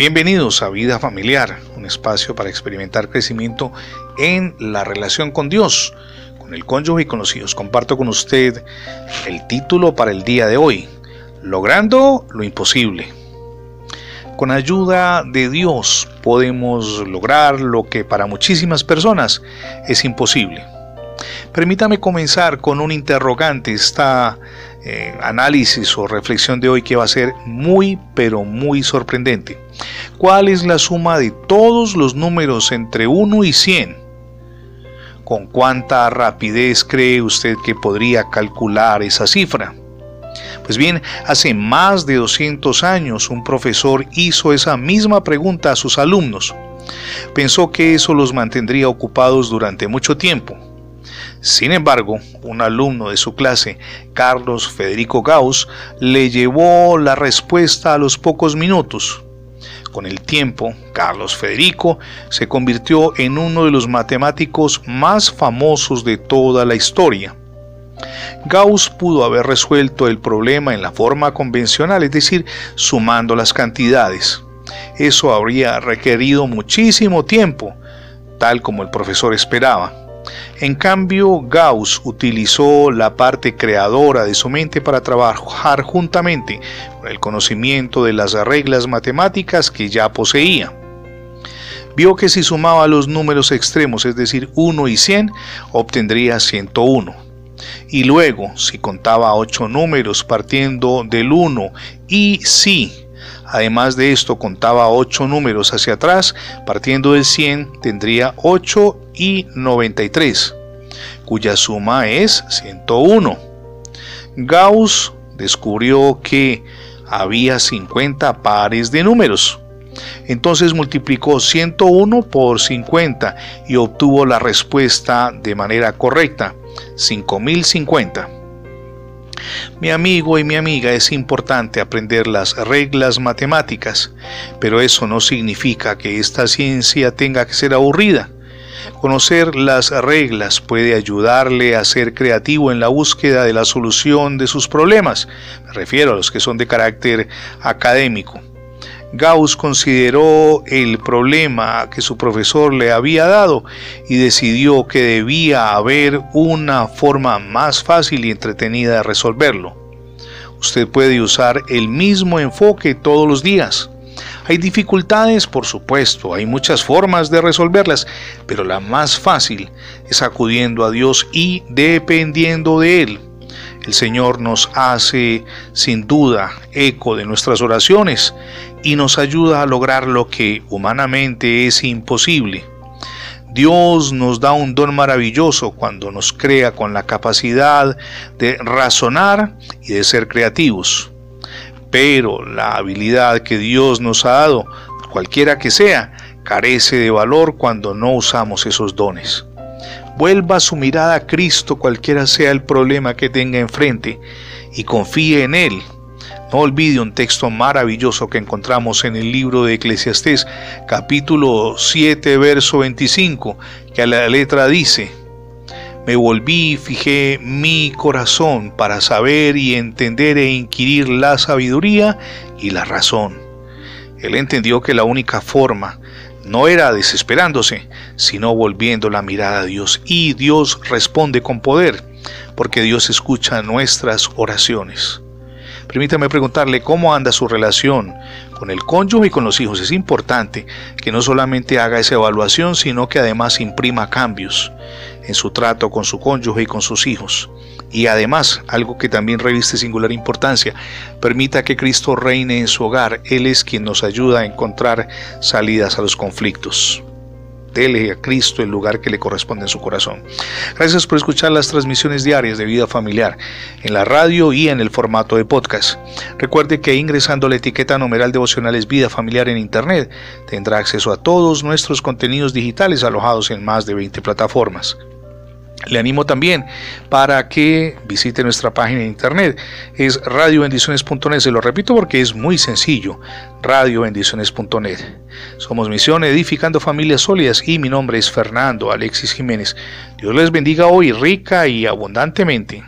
Bienvenidos a Vida Familiar, un espacio para experimentar crecimiento en la relación con Dios, con el cónyuge y con los hijos. Comparto con usted el título para el día de hoy, Logrando lo imposible. Con ayuda de Dios podemos lograr lo que para muchísimas personas es imposible. Permítame comenzar con un interrogante. Esta eh, análisis o reflexión de hoy que va a ser muy pero muy sorprendente. ¿Cuál es la suma de todos los números entre 1 y 100? ¿Con cuánta rapidez cree usted que podría calcular esa cifra? Pues bien, hace más de 200 años un profesor hizo esa misma pregunta a sus alumnos. Pensó que eso los mantendría ocupados durante mucho tiempo. Sin embargo, un alumno de su clase, Carlos Federico Gauss, le llevó la respuesta a los pocos minutos. Con el tiempo, Carlos Federico se convirtió en uno de los matemáticos más famosos de toda la historia. Gauss pudo haber resuelto el problema en la forma convencional, es decir, sumando las cantidades. Eso habría requerido muchísimo tiempo, tal como el profesor esperaba. En cambio, Gauss utilizó la parte creadora de su mente para trabajar juntamente con el conocimiento de las reglas matemáticas que ya poseía. Vio que si sumaba los números extremos, es decir, 1 y 100, obtendría 101. Y luego, si contaba 8 números partiendo del 1 y si Además de esto, contaba 8 números hacia atrás, partiendo del 100 tendría 8 y 93, cuya suma es 101. Gauss descubrió que había 50 pares de números. Entonces multiplicó 101 por 50 y obtuvo la respuesta de manera correcta, 5050. Mi amigo y mi amiga, es importante aprender las reglas matemáticas, pero eso no significa que esta ciencia tenga que ser aburrida. Conocer las reglas puede ayudarle a ser creativo en la búsqueda de la solución de sus problemas. Me refiero a los que son de carácter académico. Gauss consideró el problema que su profesor le había dado y decidió que debía haber una forma más fácil y entretenida de resolverlo. Usted puede usar el mismo enfoque todos los días. Hay dificultades, por supuesto, hay muchas formas de resolverlas, pero la más fácil es acudiendo a Dios y dependiendo de Él. El Señor nos hace sin duda eco de nuestras oraciones y nos ayuda a lograr lo que humanamente es imposible. Dios nos da un don maravilloso cuando nos crea con la capacidad de razonar y de ser creativos. Pero la habilidad que Dios nos ha dado, cualquiera que sea, carece de valor cuando no usamos esos dones. Vuelva su mirada a Cristo cualquiera sea el problema que tenga enfrente y confíe en Él. No olvide un texto maravilloso que encontramos en el libro de Eclesiastés, capítulo 7, verso 25, que a la letra dice, Me volví y fijé mi corazón para saber y entender e inquirir la sabiduría y la razón. Él entendió que la única forma no era desesperándose, sino volviendo la mirada a Dios. Y Dios responde con poder, porque Dios escucha nuestras oraciones. Permítame preguntarle cómo anda su relación con el cónyuge y con los hijos. Es importante que no solamente haga esa evaluación, sino que además imprima cambios en su trato con su cónyuge y con sus hijos. Y además, algo que también reviste singular importancia, permita que Cristo reine en su hogar. Él es quien nos ayuda a encontrar salidas a los conflictos. Dele a Cristo el lugar que le corresponde en su corazón. Gracias por escuchar las transmisiones diarias de vida familiar en la radio y en el formato de podcast. Recuerde que ingresando la etiqueta numeral devocionales vida familiar en internet tendrá acceso a todos nuestros contenidos digitales alojados en más de 20 plataformas. Le animo también para que visite nuestra página de internet. Es radiobendiciones.net. Se lo repito porque es muy sencillo. Radiobendiciones.net. Somos Misión Edificando Familias Sólidas y mi nombre es Fernando Alexis Jiménez. Dios les bendiga hoy rica y abundantemente.